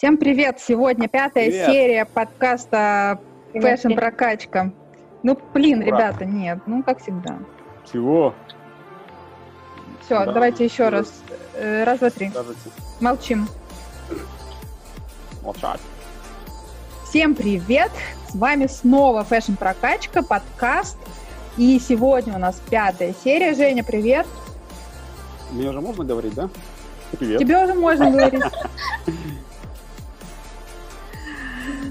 Всем привет! Сегодня пятая привет. серия подкаста Fashion Прокачка. Ну, блин, Ура. ребята, нет, ну как всегда. Чего? Все, да. давайте еще раз. Э, раз, два, три. Скажите. Молчим. Молчать. Всем привет! С вами снова Fashion Прокачка, подкаст. И сегодня у нас пятая серия. Женя, привет! Мне уже можно говорить, да? Привет. Тебе уже можно говорить.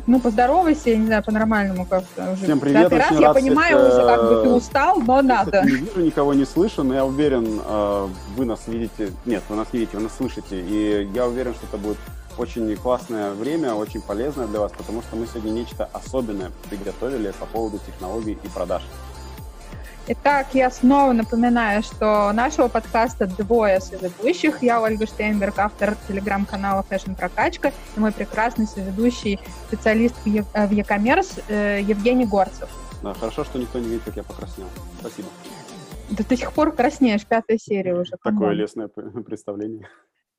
Ну, поздоровайся, я не знаю, по-нормальному как-то. Уже Всем привет, раз. Я понимаю всех, уже, как бы ты устал, но надо. Не вижу, никого не слышу, но я уверен, э, вы нас видите. Нет, вы нас видите, вы нас слышите. И я уверен, что это будет очень классное время, очень полезное для вас, потому что мы сегодня нечто особенное приготовили по поводу технологий и продаж. Итак, я снова напоминаю, что нашего подкаста двое соведущих. Я Ольга Штейнберг, автор телеграм-канала Fashion Прокачка, и мой прекрасный соведущий, специалист в e-commerce э, Евгений Горцев. Да, хорошо, что никто не видит, как я покраснел. Спасибо. Да до сих пор краснеешь, пятая серия уже. Такое лестное представление.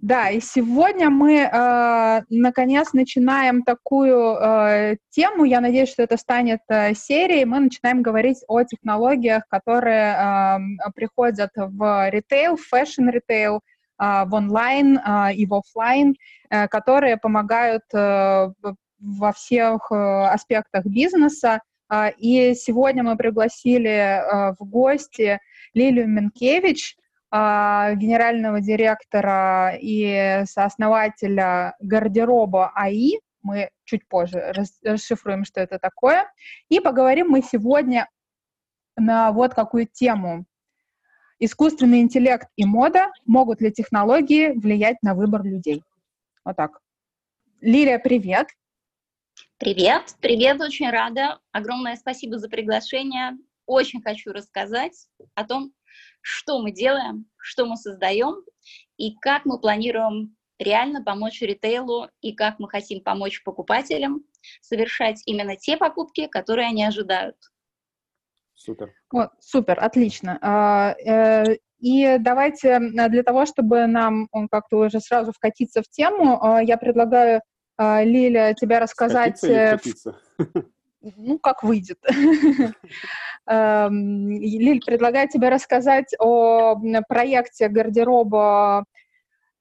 Да, и сегодня мы, э, наконец, начинаем такую э, тему. Я надеюсь, что это станет э, серией. Мы начинаем говорить о технологиях, которые э, приходят в ритейл, в fashion-ритейл, э, в онлайн э, и в офлайн, э, которые помогают э, во всех э, аспектах бизнеса. Э, и сегодня мы пригласили э, в гости Лилию Минкевич, генерального директора и сооснователя гардероба АИ. Мы чуть позже расшифруем, что это такое. И поговорим мы сегодня на вот какую тему. Искусственный интеллект и мода. Могут ли технологии влиять на выбор людей? Вот так. Лилия, привет. Привет, привет, очень рада. Огромное спасибо за приглашение. Очень хочу рассказать о том, что мы делаем, что мы создаем и как мы планируем реально помочь ритейлу и как мы хотим помочь покупателям совершать именно те покупки, которые они ожидают. Супер. Вот, супер, отлично. А, э, и давайте для того, чтобы нам как-то уже сразу вкатиться в тему, а, я предлагаю, а, Лиля, тебя рассказать... Скатиться ну, как выйдет. Эм, Лиль, предлагаю тебе рассказать о проекте гардероба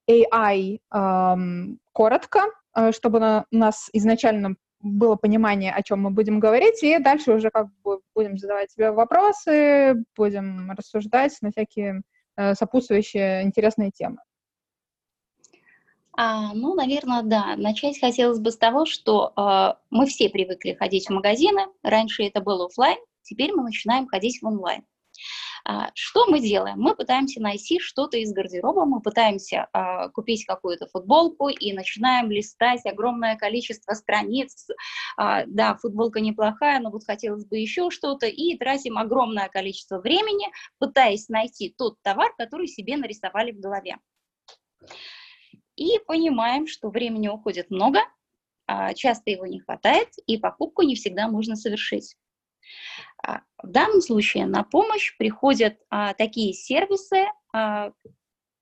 AI эм, коротко, э, чтобы у нас изначально было понимание, о чем мы будем говорить, и дальше уже как бы будем задавать тебе вопросы, будем рассуждать на всякие э, сопутствующие интересные темы. А, ну, наверное, да. Начать хотелось бы с того, что э, мы все привыкли ходить в магазины. Раньше это был офлайн, теперь мы начинаем ходить в онлайн. А, что мы делаем? Мы пытаемся найти что-то из гардероба, мы пытаемся а, купить какую-то футболку и начинаем листать огромное количество страниц. А, да, футболка неплохая, но вот хотелось бы еще что-то, и тратим огромное количество времени, пытаясь найти тот товар, который себе нарисовали в голове и понимаем, что времени уходит много, а, часто его не хватает, и покупку не всегда можно совершить. А, в данном случае на помощь приходят а, такие сервисы,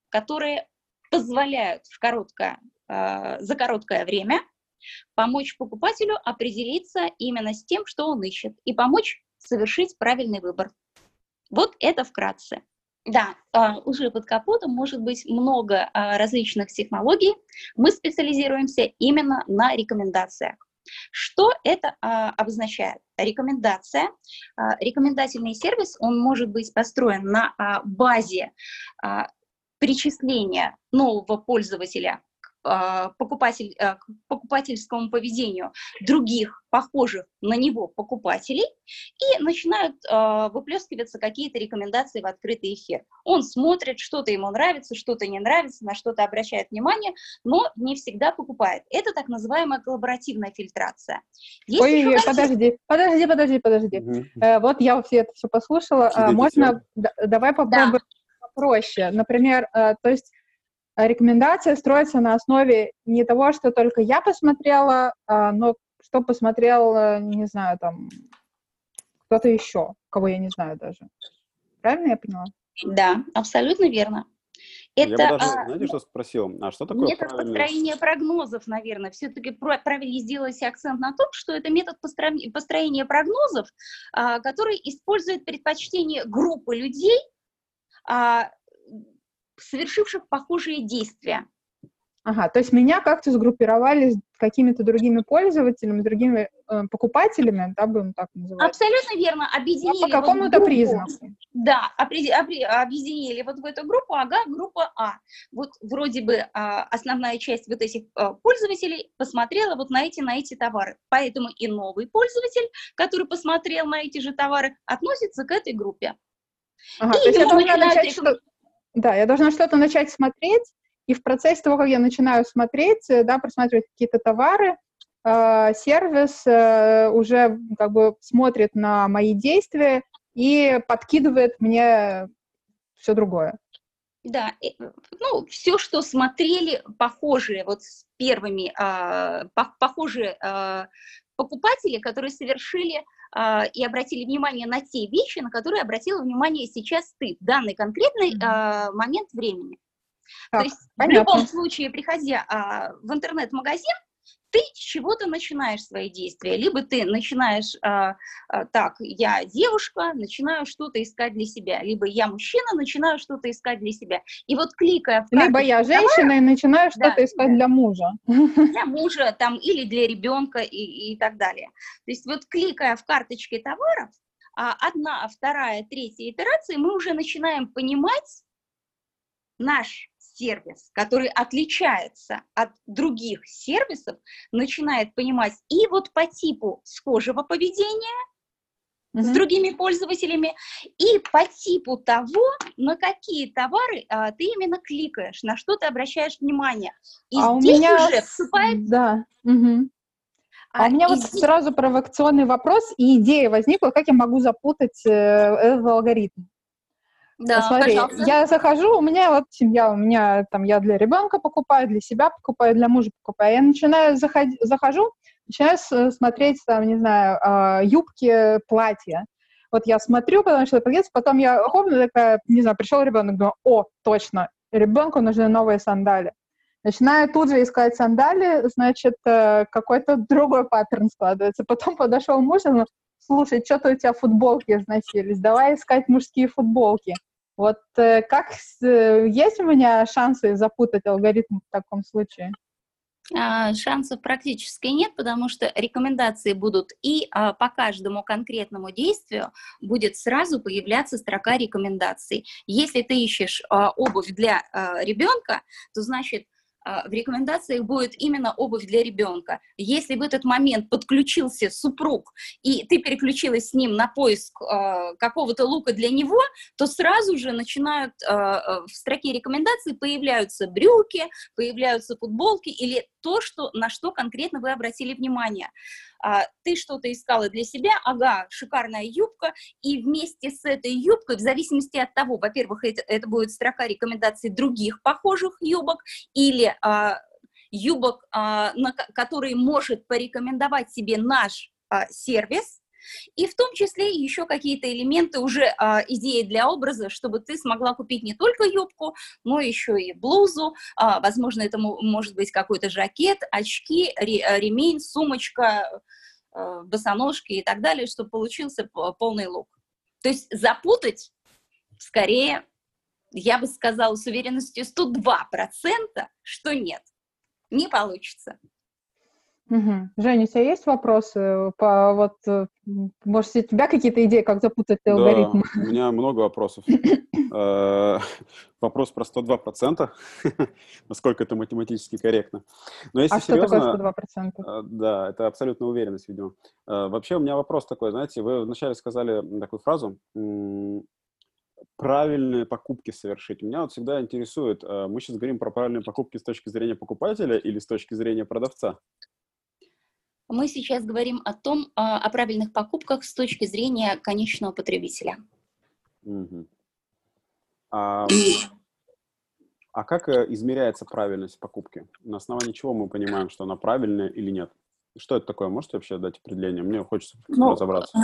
которые позволяют в короткое, за короткое время помочь покупателю определиться именно с тем, что он ищет, и помочь совершить правильный выбор. Вот это вкратце. Да, а, уже под капотом может быть много а, различных технологий. Мы специализируемся именно на рекомендациях. Что это а, обозначает? Рекомендация. Рекомендательный сервис, он может быть построен на базе причисления нового пользователя а, покупатель, а, к покупательскому поведению других похожих на него покупателей и начинают э, выплескиваться какие-то рекомендации в открытый эфир. Он смотрит, что-то ему нравится, что-то не нравится, на что-то обращает внимание, но не всегда покупает. Это так называемая коллаборативная фильтрация. Есть Ой, еще... подожди, подожди, подожди, подожди. Угу. Э, вот я все это все послушала. Сидите Можно, все. давай попробуем да. проще. Например, э, то есть рекомендация строится на основе не того, что только я посмотрела, а, но что посмотрел, э, не знаю, там, кто-то еще, кого я не знаю даже. Правильно я поняла? Да, абсолютно верно. Это, Я бы даже, а, знаете, что спросил? А что такое метод правильный... построения прогнозов, наверное. Все-таки правильно сделать акцент на том, что это метод постро- построения прогнозов, а, который использует предпочтение группы людей, а, совершивших похожие действия. Ага, то есть меня как-то сгруппировали с какими-то другими пользователями, с другими э, покупателями, да, будем так называть? Абсолютно верно, объединили. А по какому-то признаку. Да, объединили вот в эту группу, ага, группа А. Вот вроде бы а, основная часть вот этих а, пользователей посмотрела вот на эти, на эти товары. Поэтому и новый пользователь, который посмотрел на эти же товары, относится к этой группе. Ага, и то есть я должна начать что... Да, я должна что-то начать смотреть, и в процессе того, как я начинаю смотреть, э, да, просматривать какие-то товары, э, сервис э, уже как бы смотрит на мои действия и подкидывает мне все другое. Да, ну, все, что смотрели, похожие вот с первыми, э, похожие э, покупатели, которые совершили э, и обратили внимание на те вещи, на которые обратила внимание сейчас ты в данный конкретный э, момент времени. Так, То есть понятно. в любом случае, приходя а, в интернет-магазин, ты с чего-то начинаешь свои действия. Либо ты начинаешь, а, а, так, я девушка, начинаю что-то искать для себя. Либо я мужчина, начинаю что-то искать для себя. И вот кликая в Либо я женщина товара, и начинаю что-то да, искать да. для мужа. Для мужа там, или для ребенка и, и так далее. То есть вот кликая в карточки товаров, а одна, вторая, третья итерации, мы уже начинаем понимать наш сервис, который отличается от других сервисов, начинает понимать и вот по типу схожего поведения mm-hmm. с другими пользователями, и по типу того, на какие товары а, ты именно кликаешь, на что ты обращаешь внимание. И а здесь у меня уже вступает... Да. Угу. А, а у меня вот здесь... сразу провокационный вопрос, и идея возникла, как я могу запутать э, этот алгоритм. Да, Смотри, пожалуйста. я захожу, у меня вот семья, у меня там я для ребенка покупаю, для себя покупаю, для мужа покупаю. Я начинаю заходить, захожу, начинаю смотреть там, не знаю, а, юбки, платья. Вот я смотрю, потому что это потом я хопну такая, не знаю, пришел ребенок, думаю, о, точно, ребенку нужны новые сандали. Начинаю тут же искать сандали, значит, э, какой-то другой паттерн складывается. Потом подошел муж, и говорю, слушай, что-то у тебя футболки износились, давай искать мужские футболки. Вот э, как э, есть у меня шансы запутать алгоритм в таком случае? А, шансов практически нет, потому что рекомендации будут и а, по каждому конкретному действию будет сразу появляться строка рекомендаций. Если ты ищешь а, обувь для ребенка, то значит в рекомендациях будет именно обувь для ребенка. Если в этот момент подключился супруг, и ты переключилась с ним на поиск э, какого-то лука для него, то сразу же начинают э, в строке рекомендаций появляются брюки, появляются футболки или то, что, на что конкретно вы обратили внимание а, ты что-то искала для себя, ага, шикарная юбка, и вместе с этой юбкой, в зависимости от того, во-первых, это, это будет строка рекомендаций других похожих юбок, или а, юбок, а, на, которые может порекомендовать себе наш а, сервис, и в том числе еще какие-то элементы уже а, идеи для образа, чтобы ты смогла купить не только юбку, но еще и блузу, а, возможно, это может быть какой-то жакет, очки, ремень, сумочка, а, босоножки и так далее, чтобы получился полный лук. То есть запутать скорее, я бы сказала с уверенностью 102%, что нет, не получится. Угу. Женя, у тебя есть вопросы по вот, э, может, у тебя какие-то идеи, как запутать да, алгоритм? у меня много вопросов. Э, вопрос про 102%, насколько это математически корректно. Но если а серьезно, что такое 102%? Э, да, это абсолютная уверенность, видимо. Вообще у меня вопрос такой, знаете, вы вначале сказали такую фразу, правильные покупки совершить. Меня вот всегда интересует, мы сейчас говорим про правильные покупки с точки зрения покупателя или с точки зрения продавца? Мы сейчас говорим о том, а, о правильных покупках с точки зрения конечного потребителя. Угу. А, а как э, измеряется правильность покупки? На основании чего мы понимаем, что она правильная или нет? Что это такое? Можете вообще дать определение? Мне хочется ну, разобраться.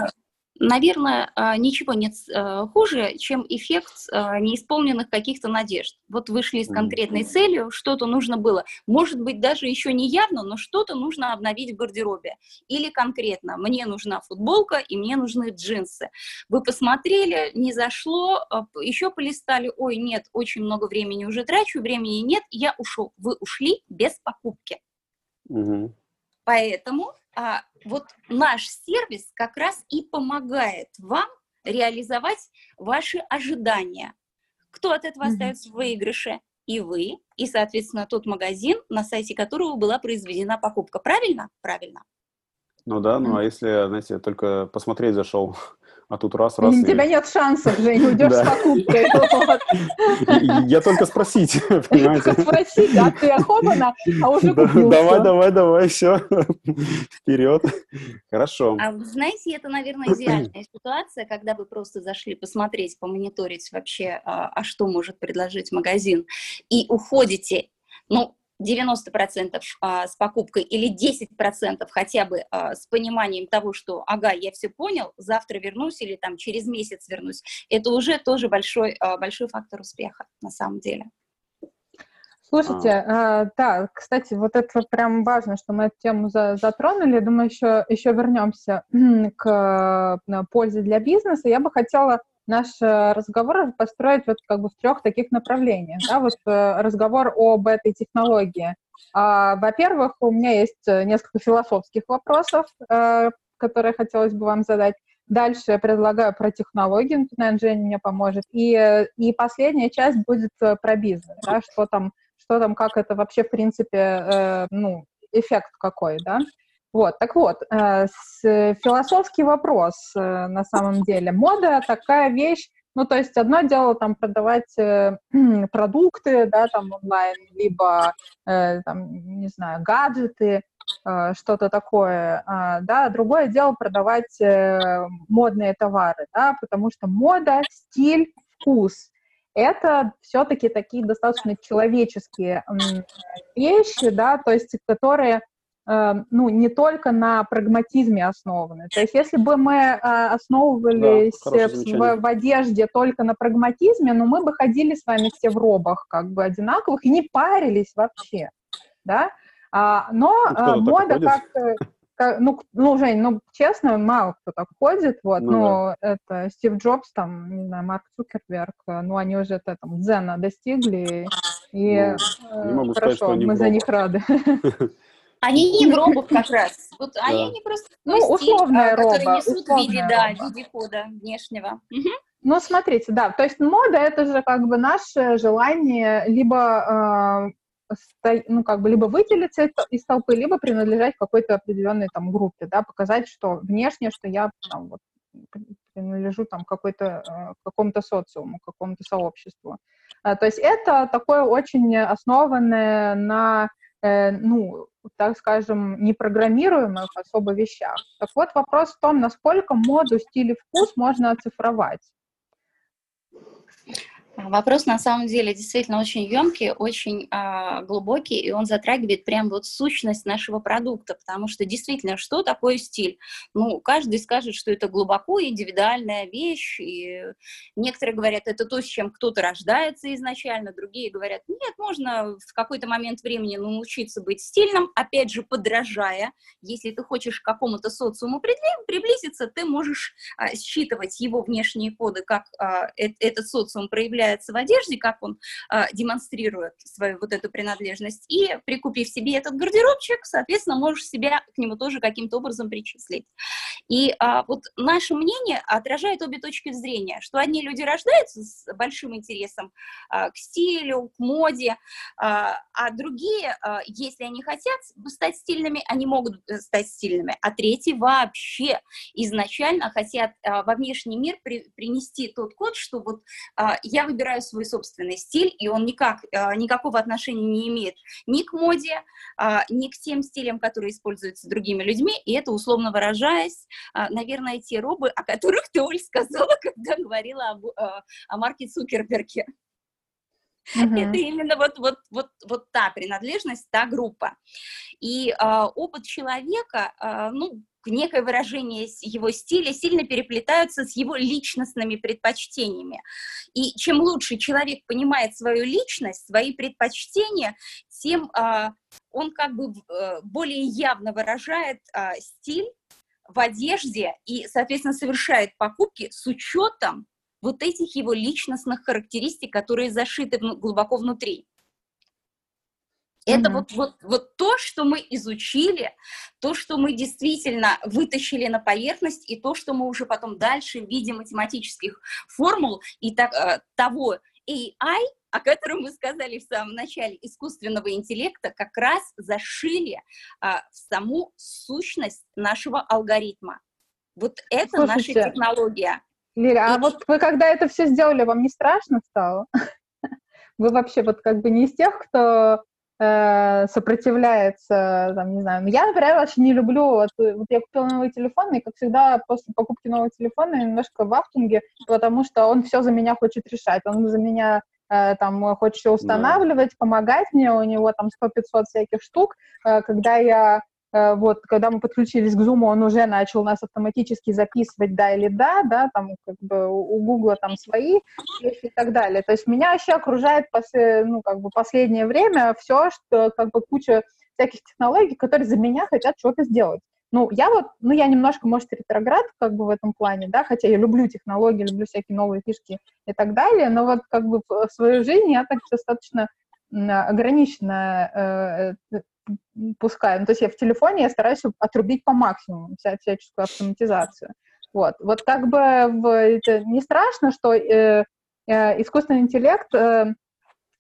Наверное, а, ничего нет а, хуже, чем эффект а, неисполненных каких-то надежд. Вот вышли с конкретной целью, что-то нужно было. Может быть, даже еще не явно, но что-то нужно обновить в гардеробе. Или конкретно, мне нужна футболка и мне нужны джинсы. Вы посмотрели, не зашло, еще полистали, ой, нет, очень много времени уже трачу, времени нет, я ушел. Вы ушли без покупки. Угу. Поэтому а, вот наш сервис как раз и помогает вам реализовать ваши ожидания. Кто от этого mm-hmm. остается в выигрыше? И вы, и, соответственно, тот магазин, на сайте которого была произведена покупка. Правильно? Правильно. Ну да, ну а если, знаете, только посмотреть зашел, а тут раз, раз. У тебя нет шансов, Жень, уйдешь с покупкой. Я только спросить, понимаете? Спросить, а ты охопана, а уже купил Давай, давай, давай, все, вперед. Хорошо. А знаете, это, наверное, идеальная ситуация, когда вы просто зашли посмотреть, помониторить вообще, а, а что может предложить магазин, и уходите, ну, 90% а, с покупкой или 10% хотя бы а, с пониманием того, что, ага, я все понял, завтра вернусь или там через месяц вернусь, это уже тоже большой, а, большой фактор успеха на самом деле. Слушайте, а. да, кстати, вот это прям важно, что мы эту тему за, затронули. Думаю, еще, еще вернемся к пользе для бизнеса. Я бы хотела наш э, разговор построить вот как бы в трех таких направлениях. Да? Вот э, разговор об этой технологии. А, во-первых, у меня есть э, несколько философских вопросов, которые хотелось бы вам задать. Дальше я предлагаю про технологии, ну, наверное, Женя мне поможет. И, и последняя часть будет про бизнес, да, что там, что там, как это вообще, в принципе, ну, эффект какой, да. Вот, так вот, э, с, философский вопрос э, на самом деле. Мода такая вещь, ну, то есть одно дело там продавать э, продукты, да, там онлайн, либо, э, там, не знаю, гаджеты, э, что-то такое, э, да, другое дело продавать э, модные товары, да, потому что мода, стиль, вкус — это все-таки такие достаточно человеческие э, вещи, да, то есть которые ну, не только на прагматизме основаны. То есть если бы мы э, основывались да, в, в одежде только на прагматизме, ну, мы бы ходили с вами все в робах как бы одинаковых и не парились вообще, да? А, но ну, а, мода как... Э, как, ну, ну, Жень, ну, честно, мало кто так ходит, вот, ну, ну да. это Стив Джобс, там, не знаю, Марк Цукерберг, ну, они уже это, там, дзена достигли, и ну, э, хорошо, сказать, мы за них рады. Они не в робах как раз. Вот да. они не просто ну, условная стиль, роба, который несут в виде, да, в виде кода внешнего. Угу. Ну, смотрите, да, то есть мода — это же как бы наше желание либо, э, ну, как бы либо выделиться из толпы, либо принадлежать какой-то определенной там группе, да, показать, что внешне, что я там вот принадлежу там какой-то, э, какому-то социуму, какому-то сообществу. Э, то есть это такое очень основанное на Э, ну, так скажем, непрограммируемых особо вещах. Так вот, вопрос в том, насколько моду, стиль и вкус можно оцифровать. Вопрос на самом деле действительно очень емкий, очень а, глубокий, и он затрагивает прям вот сущность нашего продукта, потому что действительно, что такое стиль? Ну, каждый скажет, что это глубоко индивидуальная вещь, и некоторые говорят, это то, с чем кто-то рождается изначально, другие говорят, нет, можно в какой-то момент времени научиться быть стильным, опять же, подражая. Если ты хочешь к какому-то социуму приблизиться, ты можешь а, считывать его внешние коды, как а, э, этот социум проявляется проявляется в одежде, как он э, демонстрирует свою вот эту принадлежность, и прикупив себе этот гардеробчик, соответственно, можешь себя к нему тоже каким-то образом причислить. И а, вот наше мнение отражает обе точки зрения, что одни люди рождаются с большим интересом а, к стилю, к моде, а, а другие, а, если они хотят стать стильными, они могут э, стать стильными, а третьи вообще изначально хотят а, во внешний мир при, принести тот код, что вот а, я выбираю свой собственный стиль, и он никак, а, никакого отношения не имеет ни к моде, а, ни к тем стилям, которые используются другими людьми, и это, условно выражаясь, а, наверное, те робы, о которых ты, Оль, сказала, когда говорила об, о Марке Цукерберге. Uh-huh. Это именно вот, вот, вот, вот та принадлежность, та группа. И э, опыт человека, э, ну, некое выражение его стиля сильно переплетаются с его личностными предпочтениями. И чем лучше человек понимает свою личность, свои предпочтения, тем э, он как бы э, более явно выражает э, стиль в одежде и, соответственно, совершает покупки с учетом вот этих его личностных характеристик, которые зашиты глубоко внутри. Это mm-hmm. вот, вот, вот то, что мы изучили, то, что мы действительно вытащили на поверхность, и то, что мы уже потом дальше в виде математических формул и так, э, того AI, о котором мы сказали в самом начале, искусственного интеллекта, как раз зашили а, в саму сущность нашего алгоритма. Вот это Слушайте, наша технология. Лиля, а вот вы когда это все сделали, вам не страшно стало? Вы вообще вот как бы не из тех, кто э, сопротивляется, там, не знаю. Ну, я, например, вообще не люблю, вот, вот я купила новый телефон, и, как всегда, после покупки нового телефона немножко в ахтунге, потому что он все за меня хочет решать, он за меня э, там хочет все устанавливать, да. помогать мне, у него там 100-500 всяких штук, э, когда я Э, вот, когда мы подключились к Zoom, он уже начал нас автоматически записывать да или да, да, там как бы у Google там свои и так далее. То есть меня вообще окружает после, ну, как бы последнее время все, что как бы куча всяких технологий, которые за меня хотят что-то сделать. Ну, я вот, ну, я немножко, может, ретроград как бы в этом плане, да, хотя я люблю технологии, люблю всякие новые фишки и так далее, но вот как бы в свою жизнь я так достаточно ограниченно э, пускаю. Ну, то есть я в телефоне я стараюсь отрубить по максимуму вся, всяческую автоматизацию. Вот, вот как бы это не страшно, что э, э, искусственный интеллект э,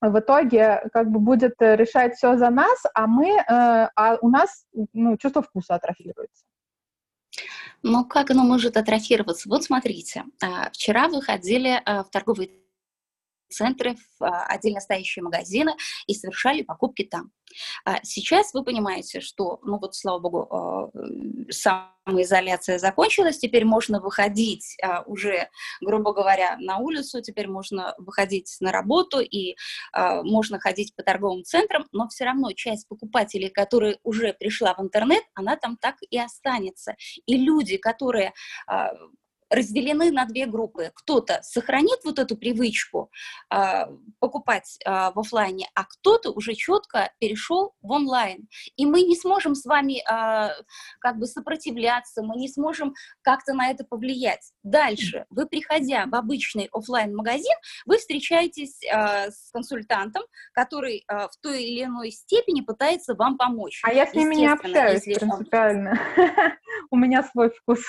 в итоге как бы будет решать все за нас, а мы, э, а у нас ну, чувство вкуса атрофируется. Ну, как оно может атрофироваться? Вот смотрите, а, вчера вы ходили а, в торговый центры, в а, отдельно стоящие магазины и совершали покупки там. А сейчас вы понимаете, что, ну вот, слава богу, а, самоизоляция закончилась, теперь можно выходить уже, грубо говоря, на улицу, теперь можно выходить на работу и можно ходить по торговым центрам, но все равно часть покупателей, которая уже пришла в интернет, она там так и останется. И люди, которые разделены на две группы. Кто-то сохранит вот эту привычку э, покупать э, в офлайне, а кто-то уже четко перешел в онлайн. И мы не сможем с вами э, как бы сопротивляться, мы не сможем как-то на это повлиять. Дальше, вы приходя в обычный офлайн магазин, вы встречаетесь э, с консультантом, который э, в той или иной степени пытается вам помочь. А я с ними не общаюсь принципиально. У меня свой вкус.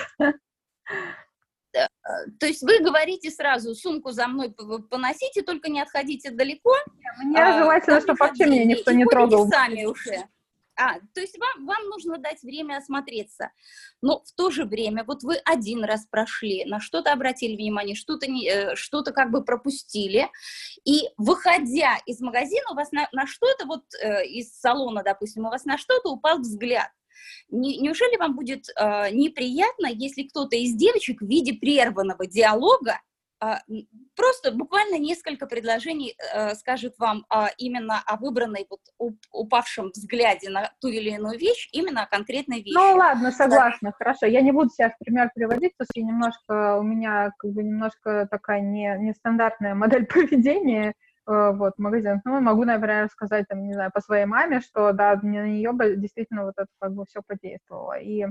Э, то есть вы говорите сразу, сумку за мной поносите, только не отходите далеко. Мне а, желательно, чтобы вообще меня никто не трогал. сами уже. А, то есть вам, вам нужно дать время осмотреться. Но в то же время, вот вы один раз прошли, на что-то обратили внимание, что-то э, что как бы пропустили, и выходя из магазина, у вас на, на что-то, вот э, из салона, допустим, у вас на что-то упал взгляд. Не, неужели вам будет э, неприятно, если кто-то из девочек в виде прерванного диалога э, просто буквально несколько предложений э, скажет вам э, именно о выбранной вот упавшем взгляде на ту или иную вещь, именно о конкретной вещи. Ну ладно, согласна, да. хорошо. Я не буду в пример приводить, потому что я немножко, у меня как бы немножко такая не, нестандартная модель поведения. Э, вот, магазин. Ну, могу, например, сказать, там, не знаю, по своей маме, что, да, мне на нее действительно вот это как бы все подействовало. И,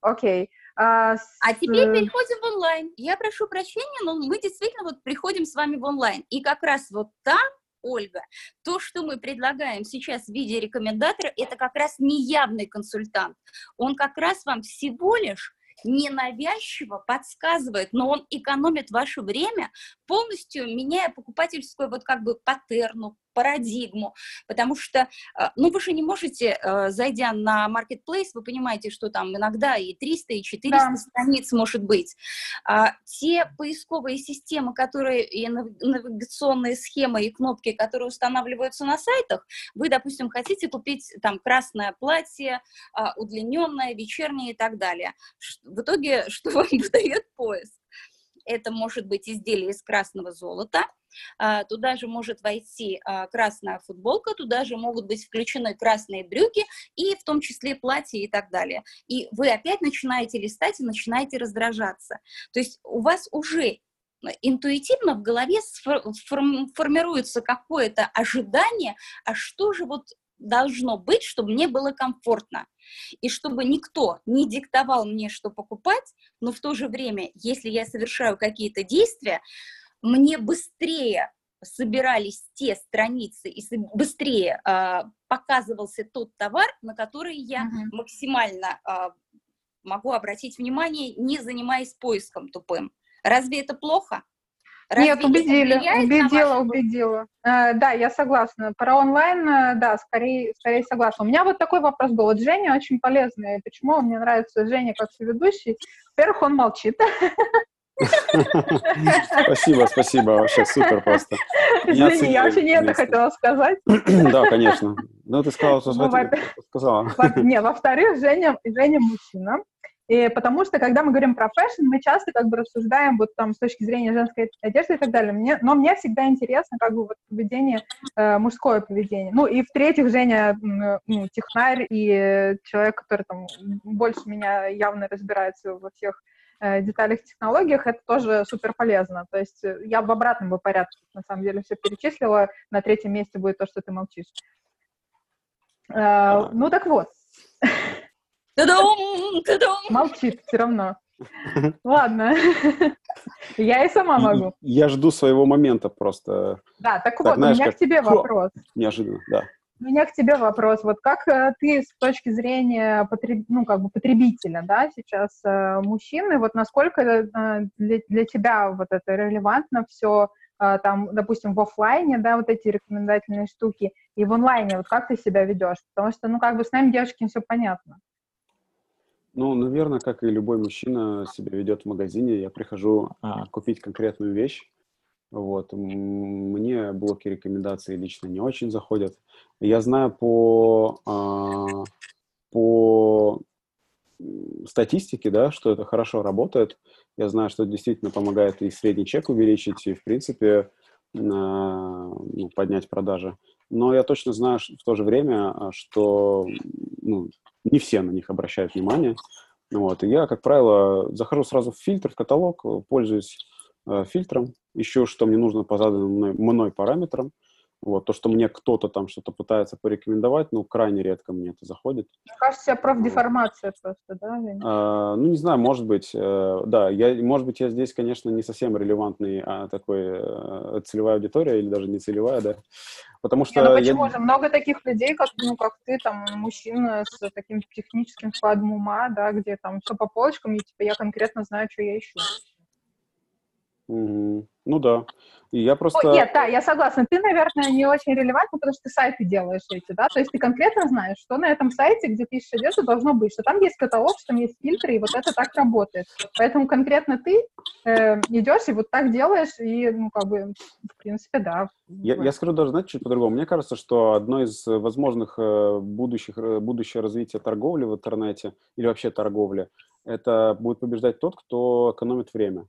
окей. А, с... а теперь переходим в онлайн. Я прошу прощения, но мы действительно вот приходим с вами в онлайн. И как раз вот там Ольга, то, что мы предлагаем сейчас в виде рекомендатора, это как раз неявный консультант. Он как раз вам всего лишь ненавязчиво подсказывает, но он экономит ваше время, полностью меняя покупательскую вот как бы паттерну, парадигму, потому что, э, ну, вы же не можете, э, зайдя на Marketplace, вы понимаете, что там иногда и 300, и 400 да. страниц может быть. А, те поисковые системы, которые, и навигационные схемы и кнопки, которые устанавливаются на сайтах, вы, допустим, хотите купить там красное платье, а, удлиненное, вечернее и так далее. В итоге, что вам выдает поиск? Это может быть изделие из красного золота, а, туда же может войти а, красная футболка, туда же могут быть включены красные брюки и в том числе платье и так далее. И вы опять начинаете листать и начинаете раздражаться. То есть у вас уже интуитивно в голове формируется какое-то ожидание, а что же вот должно быть, чтобы мне было комфортно. И чтобы никто не диктовал мне, что покупать, но в то же время, если я совершаю какие-то действия, мне быстрее собирались те страницы и быстрее э, показывался тот товар, на который я uh-huh. максимально э, могу обратить внимание, не занимаясь поиском тупым. Разве это плохо? Разве Нет, убедили, убедила, убедила. Э, да, я согласна. Про онлайн, э, да, скорее, скорее согласна. У меня вот такой вопрос был. Вот Женя очень полезный. Почему мне нравится Женя как соведущий? Во-первых, он молчит. Спасибо, спасибо, вообще супер просто. Извини, я вообще не это хотела сказать. Да, конечно. Ну, ты сказала, что сказала. Не, во-вторых, Женя, Женя мужчина, и потому что, когда мы говорим про fashion, мы часто как бы рассуждаем вот там с точки зрения женской одежды и так далее. Мне, но мне всегда интересно как бы вот поведение, э, мужское поведение. Ну и в-третьих, Женя ну, технарь и человек, который там больше меня явно разбирается во всех э, деталях технологиях, это тоже супер полезно. То есть э, я в обратном бы порядке, на самом деле, все перечислила. На третьем месте будет то, что ты молчишь. Э, ну так вот. Молчит все равно. Ладно. Я и сама могу. Я жду своего момента просто. Да, так, вот, у меня к тебе вопрос. Неожиданно, да. У меня к тебе вопрос. Вот как э, ты с точки зрения потреб... ну, как бы потребителя, да, сейчас э, мужчины, вот насколько э, для, для тебя вот это релевантно все, там, допустим, в офлайне, да, вот эти рекомендательные штуки, и в онлайне, вот как ты себя ведешь? Потому что, ну, как бы с нами, девочками, все понятно. Ну, наверное, как и любой мужчина себя ведет в магазине, я прихожу а, купить конкретную вещь. Вот. Мне блоки рекомендаций лично не очень заходят. Я знаю по, а, по статистике, да, что это хорошо работает. Я знаю, что это действительно помогает и средний чек увеличить, и, в принципе, ну, поднять продажи. Но я точно знаю в то же время, а, что ну, не все на них обращают внимание. Вот. И я, как правило, захожу сразу в фильтр, в каталог, пользуюсь э, фильтром, ищу, что мне нужно по заданным мной, мной параметрам, вот, то, что мне кто-то там что-то пытается порекомендовать, ну, крайне редко мне это заходит. Мне кажется, профдеформация вот. просто, да? А, ну, не знаю, может быть, э, да, я, может быть, я здесь, конечно, не совсем релевантный а такой э, целевая аудитория или даже не целевая, да, потому что... Не, ну почему я... же? Много таких людей, как, ну, как ты, там, мужчина с таким техническим складом ума, да, где там все по полочкам, и типа я конкретно знаю, что я ищу. Угу. Ну да. И я просто... О, нет, да, я согласна. Ты, наверное, не очень релевантна, потому что ты сайты делаешь эти, да? То есть ты конкретно знаешь, что на этом сайте, где ты ищешь одежду, должно быть, что там есть каталог, что там есть фильтры, и вот это так работает. Поэтому конкретно ты э, идешь и вот так делаешь, и, ну, как бы, в принципе, да. Я, я скажу даже, знаете, чуть по-другому. Мне кажется, что одно из возможных э, будущих, э, будущее развития торговли в интернете или вообще торговли, это будет побеждать тот, кто экономит время.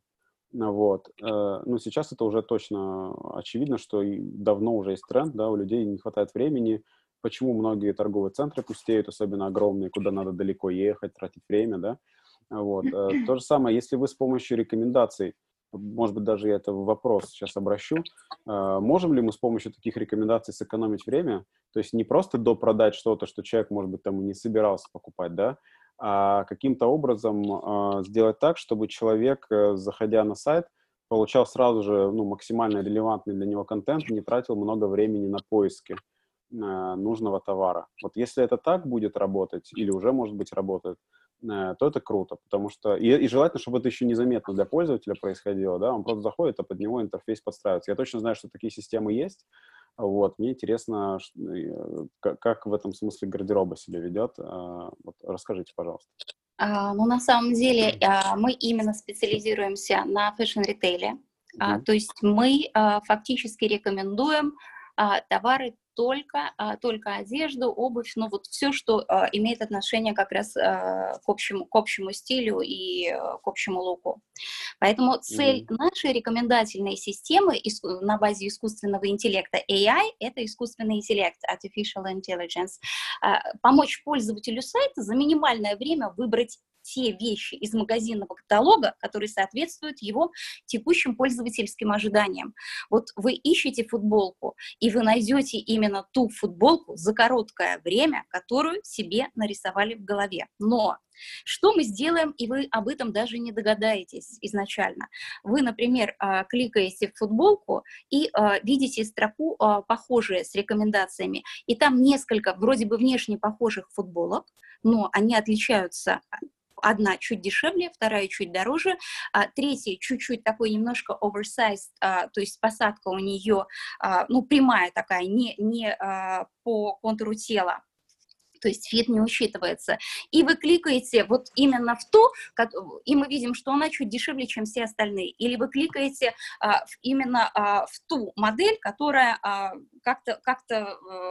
Вот. Э, ну, сейчас это уже точно очевидно, что давно уже есть тренд, да, у людей не хватает времени. Почему многие торговые центры пустеют, особенно огромные, куда надо далеко ехать, тратить время, да. Вот. Э, то же самое, если вы с помощью рекомендаций, может быть, даже я это в вопрос сейчас обращу, э, можем ли мы с помощью таких рекомендаций сэкономить время? То есть не просто допродать что-то, что человек, может быть, там не собирался покупать, да, а каким-то образом а, сделать так, чтобы человек, э, заходя на сайт, получал сразу же ну, максимально релевантный для него контент, не тратил много времени на поиски э, нужного товара. Вот если это так будет работать, или уже, может быть, работает, э, то это круто, потому что... И, и желательно, чтобы это еще незаметно для пользователя происходило, да, он просто заходит, а под него интерфейс подстраивается. Я точно знаю, что такие системы есть, вот, мне интересно, э, как в этом смысле гардероба себя ведет. А, вот, расскажите, пожалуйста. А, ну, на самом деле, а, мы именно специализируемся на fashion-ритейле. Mm-hmm. То есть мы фактически рекомендуем а, товары только, а, только одежду, обувь, ну вот все, что а, имеет отношение как раз а, к, общему, к общему стилю и а, к общему луку. Поэтому цель mm-hmm. нашей рекомендательной системы на базе искусственного интеллекта AI – это искусственный интеллект, Artificial Intelligence, а, помочь пользователю сайта за минимальное время выбрать те вещи из магазинного каталога, которые соответствуют его текущим пользовательским ожиданиям. Вот вы ищете футболку, и вы найдете именно ту футболку за короткое время, которую себе нарисовали в голове. Но что мы сделаем, и вы об этом даже не догадаетесь изначально. Вы, например, а, кликаете в футболку и а, видите строку, а, похожие с рекомендациями, и там несколько вроде бы внешне похожих футболок, но они отличаются одна чуть дешевле, вторая чуть дороже, а третья чуть-чуть такой немножко oversized, а, то есть посадка у нее, а, ну, прямая такая, не, не а, по контуру тела, то есть фит не учитывается. И вы кликаете вот именно в ту, и мы видим, что она чуть дешевле, чем все остальные. Или вы кликаете а, именно а, в ту модель, которая а, как-то как э,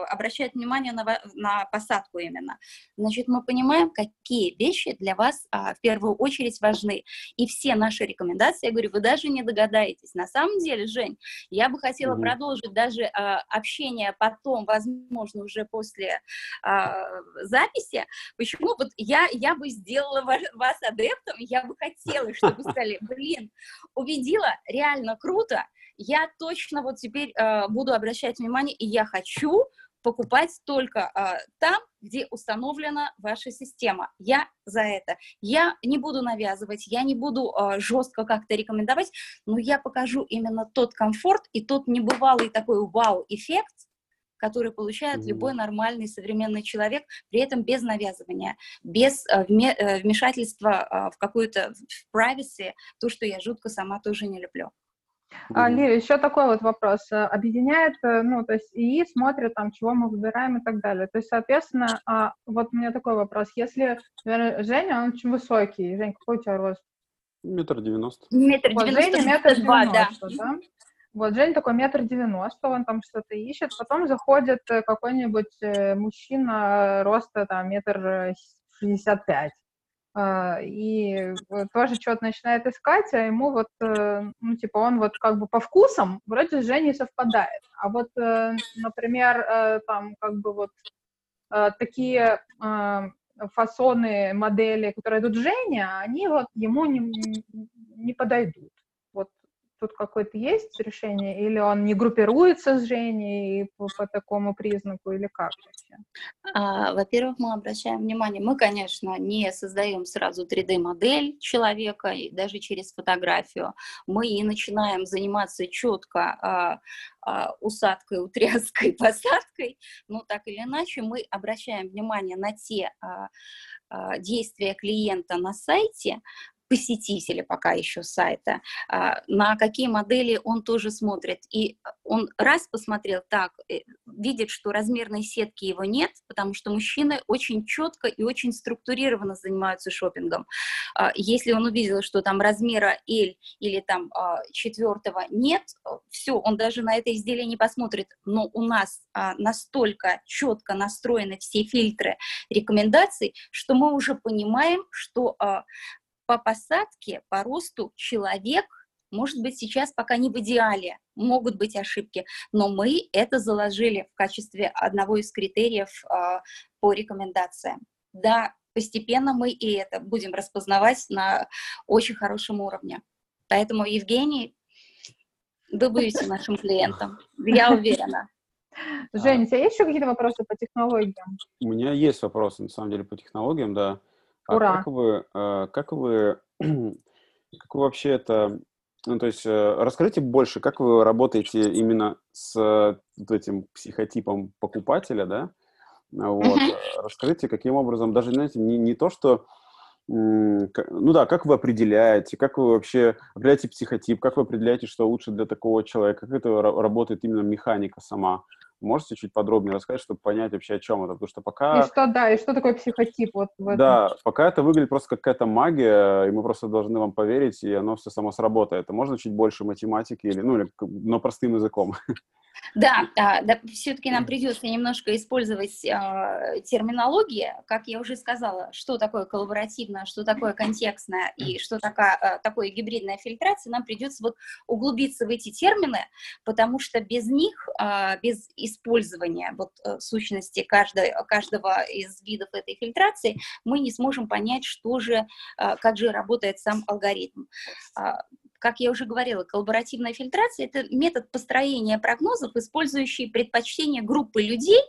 обращает внимание на, на посадку именно. Значит, мы понимаем, какие вещи для вас а, в первую очередь важны. И все наши рекомендации, я говорю, вы даже не догадаетесь. На самом деле, Жень, я бы хотела mm-hmm. продолжить даже а, общение потом, возможно, уже после а, записи, почему вот я, я бы сделала вас адептом, я бы хотела, чтобы сказали, блин, убедила, реально круто, я точно вот теперь э, буду обращать внимание, и я хочу покупать только э, там, где установлена ваша система. Я за это. Я не буду навязывать, я не буду э, жестко как-то рекомендовать, но я покажу именно тот комфорт и тот небывалый такой вау-эффект, который получает mm-hmm. любой нормальный современный человек, при этом без навязывания, без э, э, вмешательства э, в какую-то в privacy, то, что я жутко сама тоже не люблю. А, Лили, еще такой вот вопрос. Объединяет, ну, то есть ИИ смотрит там, чего мы выбираем и так далее. То есть, соответственно, а, вот у меня такой вопрос. Если Женя, он очень высокий. Жень, какой у тебя рост? Метр девяносто. Метр девяносто. Вот, метр девяносто, да. Вот Жень такой метр девяносто, он там что-то ищет, потом заходит э, какой-нибудь э, мужчина роста там метр шестьдесят пять, а, и тоже что-то начинает искать, а ему вот, э, ну, типа, он вот как бы по вкусам вроде с Женей совпадает. А вот, например, там как бы вот такие фасоны, модели, которые идут Женя, они вот ему не, не подойдут тут какое-то есть решение, или он не группируется с Женей по, по такому признаку, или как вообще? А, во-первых, мы обращаем внимание, мы, конечно, не создаем сразу 3D-модель человека, и даже через фотографию. Мы и начинаем заниматься четко а, а, усадкой, утряской, посадкой, но так или иначе мы обращаем внимание на те а, действия клиента на сайте, посетителя пока еще сайта, а, на какие модели он тоже смотрит. И он раз посмотрел так, э, видит, что размерной сетки его нет, потому что мужчины очень четко и очень структурированно занимаются шопингом. А, если он увидел, что там размера L или там а, четвертого нет, все, он даже на это изделие не посмотрит. Но у нас настолько четко настроены все фильтры рекомендаций, что мы уже понимаем, что по посадке, по росту человек, может быть, сейчас пока не в идеале, могут быть ошибки, но мы это заложили в качестве одного из критериев э, по рекомендациям. Да, постепенно мы и это будем распознавать на очень хорошем уровне. Поэтому, Евгений, вы будете нашим клиентом, я уверена. Женя, у тебя есть еще какие-то вопросы по технологиям? У меня есть вопросы, на самом деле, по технологиям, да. А Ура! как вы, э, как вы, как вы вообще это, ну, то есть э, расскажите больше, как вы работаете именно с этим психотипом покупателя, да? Вот. Расскажите, каким образом, даже, знаете, не, не то, что ну да, как вы определяете, как вы вообще определяете психотип, как вы определяете, что лучше для такого человека, как это работает именно механика сама? Можете чуть подробнее рассказать, чтобы понять вообще, о чем это? Потому что пока... И что, да, и что такое психотип? Вот в этом? Да, пока это выглядит просто как какая-то магия, и мы просто должны вам поверить, и оно все само сработает. Можно чуть больше математики, или, ну, или, но простым языком? Да, да, да все-таки нам придется немножко использовать э, терминологию, как я уже сказала, что такое коллаборативное, что такое контекстное и что такая, э, такое гибридная фильтрация, нам придется вот углубиться в эти термины, потому что без них, э, без использования вот э, сущности каждой, каждого из видов этой фильтрации, мы не сможем понять, что же, э, как же работает сам алгоритм. Э, как я уже говорила, коллаборативная фильтрация – это метод построения прогнозов, использующий предпочтения группы людей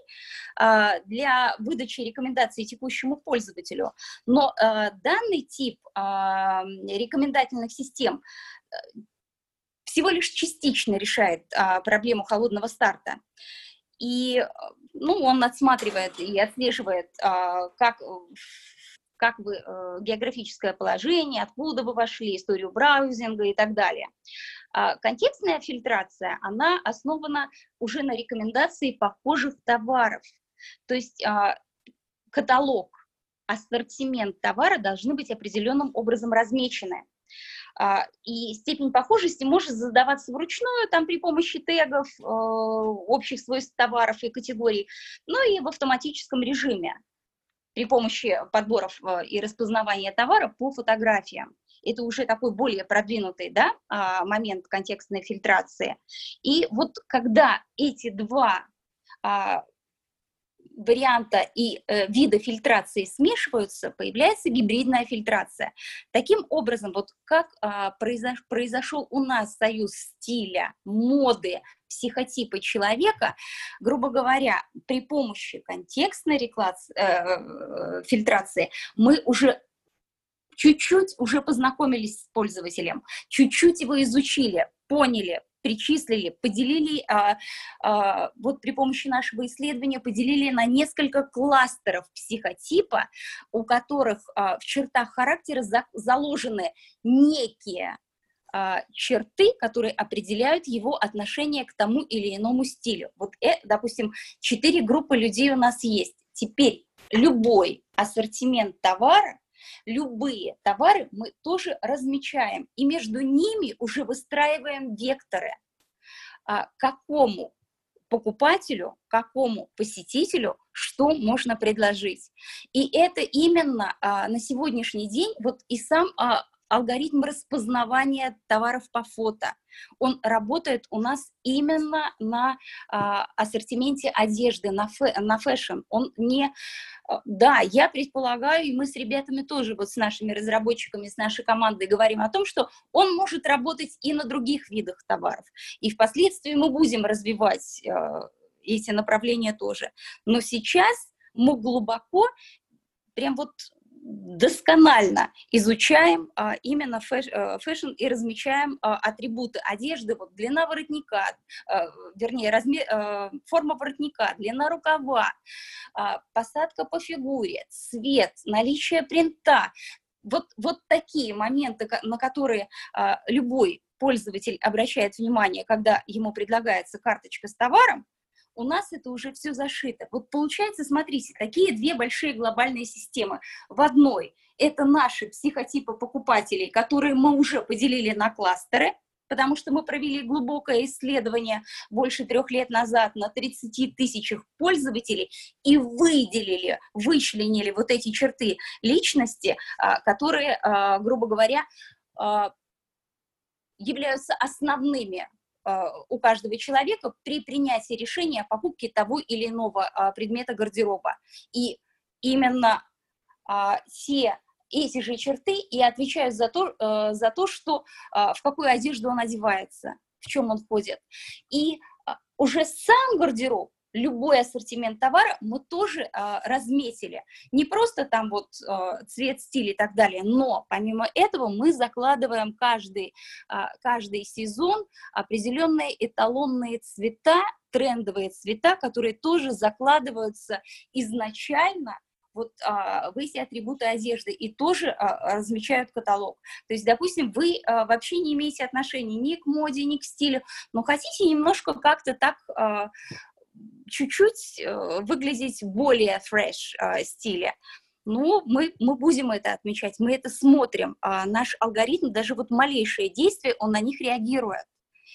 э, для выдачи рекомендаций текущему пользователю. Но э, данный тип э, рекомендательных систем всего лишь частично решает проблему холодного старта. И ну, он отсматривает и отслеживает, как как вы, э, географическое положение, откуда вы вошли, историю браузинга и так далее. А контекстная фильтрация, она основана уже на рекомендации похожих товаров. То есть а, каталог, ассортимент товара должны быть определенным образом размечены. А, и степень похожести может задаваться вручную, там при помощи тегов, э, общих свойств товаров и категорий, но и в автоматическом режиме при помощи подборов э, и распознавания товара по фотографиям. Это уже такой более продвинутый да, а, момент контекстной фильтрации. И вот когда эти два а, варианта и э, вида фильтрации смешиваются, появляется гибридная фильтрация. Таким образом, вот как а, произош, произошел у нас союз стиля, моды, психотипа человека, грубо говоря, при помощи контекстной реклации, э, э, фильтрации мы уже чуть-чуть уже познакомились с пользователем, чуть-чуть его изучили, поняли, причислили, поделили, а, а, вот при помощи нашего исследования поделили на несколько кластеров психотипа, у которых а, в чертах характера за, заложены некие а, черты, которые определяют его отношение к тому или иному стилю. Вот, э, допустим, четыре группы людей у нас есть. Теперь любой ассортимент товара любые товары мы тоже размечаем, и между ними уже выстраиваем векторы, а, какому покупателю, какому посетителю, что можно предложить. И это именно а, на сегодняшний день вот и сам а, алгоритм распознавания товаров по фото. Он работает у нас именно на а, ассортименте одежды, на, fa, на fashion. Он не... А, да, я предполагаю, и мы с ребятами тоже, вот с нашими разработчиками, с нашей командой говорим о том, что он может работать и на других видах товаров. И впоследствии мы будем развивать а, эти направления тоже. Но сейчас мы глубоко прям вот досконально изучаем а, именно fash, а, fashion и размечаем а, атрибуты одежды, вот длина воротника, а, вернее, размер, а, форма воротника, длина рукава, а, посадка по фигуре, цвет, наличие принта. Вот, вот такие моменты, на которые а, любой пользователь обращает внимание, когда ему предлагается карточка с товаром, у нас это уже все зашито. Вот получается, смотрите, такие две большие глобальные системы. В одной это наши психотипы покупателей, которые мы уже поделили на кластеры, потому что мы провели глубокое исследование больше трех лет назад на 30 тысячах пользователей и выделили, вычленили вот эти черты личности, а, которые, а, грубо говоря, а, являются основными у каждого человека при принятии решения о покупке того или иного а, предмета гардероба. И именно а, те эти же черты и отвечают за то, э, за то что в какую одежду он одевается, в чем он ходит. И уже сам гардероб любой ассортимент товара мы тоже а, разметили. Не просто там вот а, цвет, стиль и так далее, но помимо этого мы закладываем каждый, а, каждый сезон определенные эталонные цвета, трендовые цвета, которые тоже закладываются изначально вот а, в эти атрибуты одежды и тоже а, размечают каталог. То есть, допустим, вы а, вообще не имеете отношения ни к моде, ни к стилю, но хотите немножко как-то так чуть-чуть э, выглядеть более фреш э, стиле. Ну, мы, мы будем это отмечать, мы это смотрим. А наш алгоритм, даже вот малейшие действия, он на них реагирует.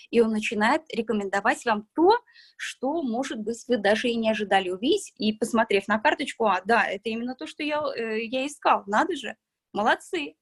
и он начинает рекомендовать вам то, что, может быть, вы даже и не ожидали увидеть, и посмотрев на карточку, а, да, это именно то, что я, э, я искал, надо же, молодцы.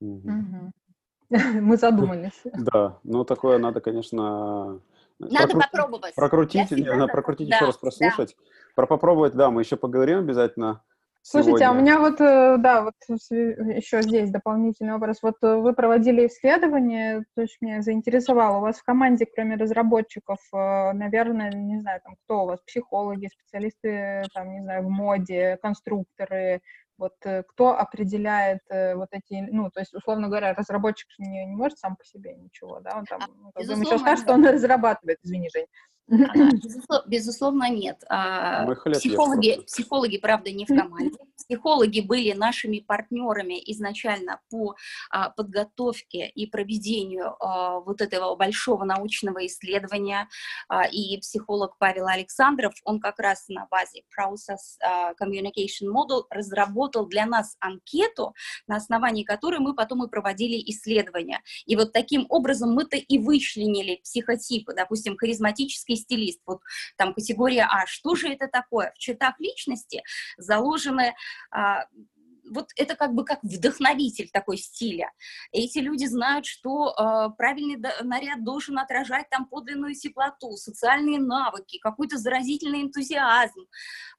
Мы задумались. Да, ну такое надо, конечно, надо прокру... попробовать. Прокрутить, надо прокрутить да, еще раз прослушать. Да. Про попробовать, да, мы еще поговорим обязательно. Слушайте, сегодня. а у меня вот, э, да, вот еще здесь дополнительный вопрос. Вот э, вы проводили исследование, то есть меня заинтересовало. У вас в команде, кроме разработчиков, э, наверное, не знаю, там кто у вас, психологи, специалисты, там, не знаю, в моде, конструкторы, вот кто определяет вот эти, ну, то есть, условно говоря, разработчик не, не может сам по себе ничего, да, он там, ну, как бы сейчас скажет, что он разрабатывает, извини, Жень. Безусловно, безусловно, нет. А, психологи, психологи, правда, не в команде. Психологи были нашими партнерами изначально по а, подготовке и проведению а, вот этого большого научного исследования. И психолог Павел Александров, он как раз на базе Process Communication Model разработал для нас анкету, на основании которой мы потом и проводили исследования. И вот таким образом мы-то и вычленили психотипы, допустим, харизматический стилист, вот там категория А, что же это такое? В чертах личности заложены а, вот это как бы как вдохновитель такой стиля. Эти люди знают, что э, правильный наряд должен отражать там подлинную теплоту, социальные навыки, какой-то заразительный энтузиазм.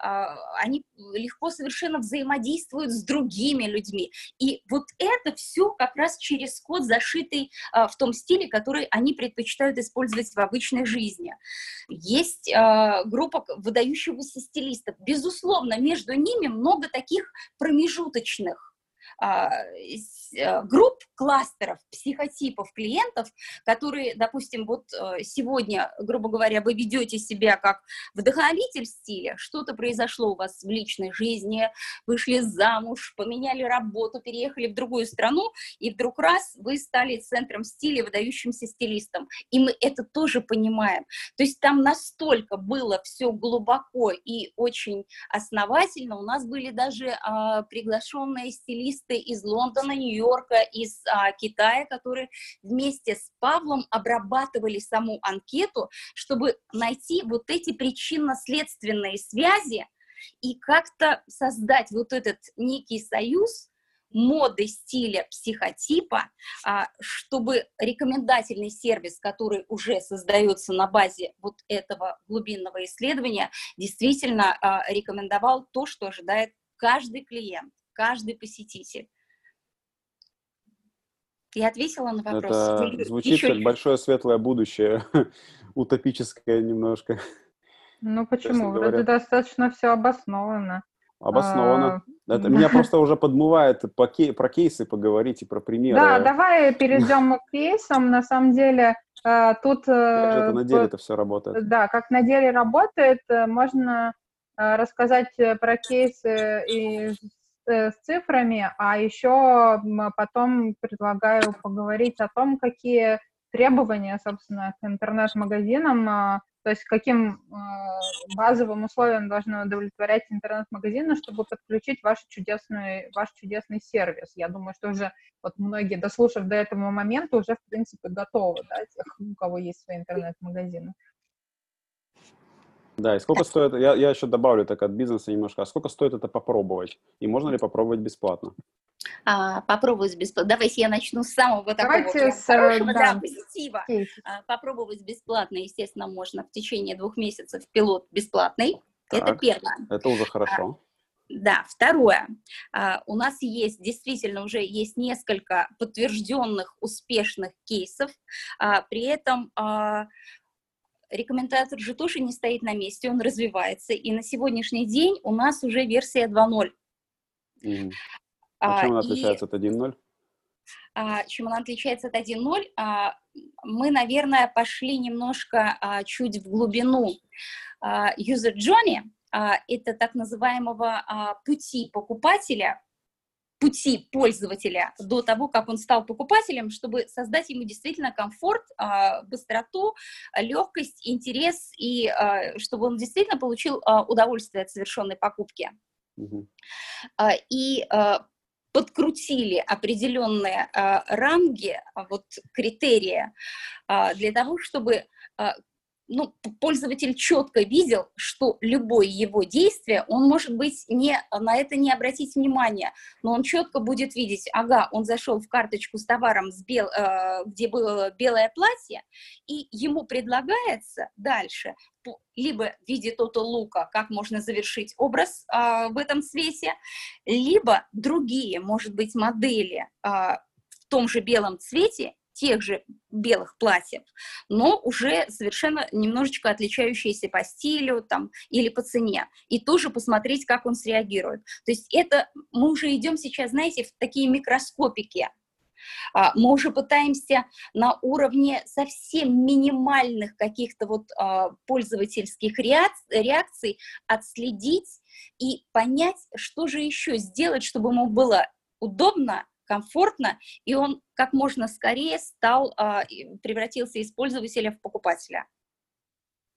Э, они легко совершенно взаимодействуют с другими людьми. И вот это все как раз через код, зашитый э, в том стиле, который они предпочитают использовать в обычной жизни. Есть э, группа выдающихся стилистов. Безусловно, между ними много таких промежуточных э, групп, кластеров, психотипов клиентов, которые, допустим, вот э, сегодня, грубо говоря, вы ведете себя как вдохновитель стиля, что-то произошло у вас в личной жизни, вышли замуж, поменяли работу, переехали в другую страну, и вдруг раз вы стали центром стиля, выдающимся стилистом. И мы это тоже понимаем. То есть там настолько было все глубоко и очень основательно. У нас были даже а, приглашенные стилисты специалисты из Лондона, Нью-Йорка, из а, Китая, которые вместе с Павлом обрабатывали саму анкету, чтобы найти вот эти причинно-следственные связи и как-то создать вот этот некий союз, моды стиля психотипа, а, чтобы рекомендательный сервис, который уже создается на базе вот этого глубинного исследования, действительно а, рекомендовал то, что ожидает каждый клиент каждый посетитель. Я ответила на вопрос. Это звучит Еще... как большое светлое будущее, утопическое немножко. Ну почему? Вроде достаточно все обосновано. Обосновано. А... Это меня просто уже подмывает по кей... про кейсы поговорить и про примеры. Да, давай перейдем к кейсам. На самом деле э, тут... Как же это на деле это все работает? Да, как на деле работает, э, можно э, рассказать про кейсы из с цифрами, а еще потом предлагаю поговорить о том, какие требования, собственно, к интернет-магазинам, а, то есть каким а, базовым условиям должны удовлетворять интернет-магазины, чтобы подключить ваш чудесный, ваш чудесный сервис. Я думаю, что уже вот многие, дослушав до этого момента, уже, в принципе, готовы, да, тех, у кого есть свои интернет-магазины. Да, и сколько стоит, я, я еще добавлю так от бизнеса немножко, а сколько стоит это попробовать? И можно ли попробовать бесплатно? А, попробовать бесплатно. Давайте я начну с самого Давайте такого с, хорошего, да, да, позитива. А, попробовать бесплатно, естественно, можно в течение двух месяцев пилот бесплатный. Так, это первое. Это уже хорошо. А, да, второе. А, у нас есть, действительно, уже есть несколько подтвержденных успешных кейсов. А, при этом а, рекомендатор же тоже не стоит на месте, он развивается. И на сегодняшний день у нас уже версия 2.0. Mm. А, чем она отличается от 1.0? А, чем она отличается от 1.0? А, мы, наверное, пошли немножко а, чуть в глубину. А, user journey а, — это так называемого а, пути покупателя пути пользователя до того, как он стал покупателем, чтобы создать ему действительно комфорт, а, быстроту, легкость, интерес, и а, чтобы он действительно получил а, удовольствие от совершенной покупки. Угу. И подкрутили определенные ранги, вот критерии для того, чтобы ну, пользователь четко видел, что любое его действие, он может быть не, на это не обратить внимания, но он четко будет видеть, ага, он зашел в карточку с товаром, с бел, э, где было белое платье, и ему предлагается дальше либо в виде тота лука, как можно завершить образ э, в этом цвете, либо другие, может быть, модели э, в том же белом цвете, тех же белых платьев, но уже совершенно немножечко отличающиеся по стилю там, или по цене, и тоже посмотреть, как он среагирует. То есть это мы уже идем сейчас, знаете, в такие микроскопики, а, мы уже пытаемся на уровне совсем минимальных каких-то вот а, пользовательских реакций отследить и понять, что же еще сделать, чтобы ему было удобно комфортно, и он как можно скорее стал, а, превратился из пользователя в покупателя.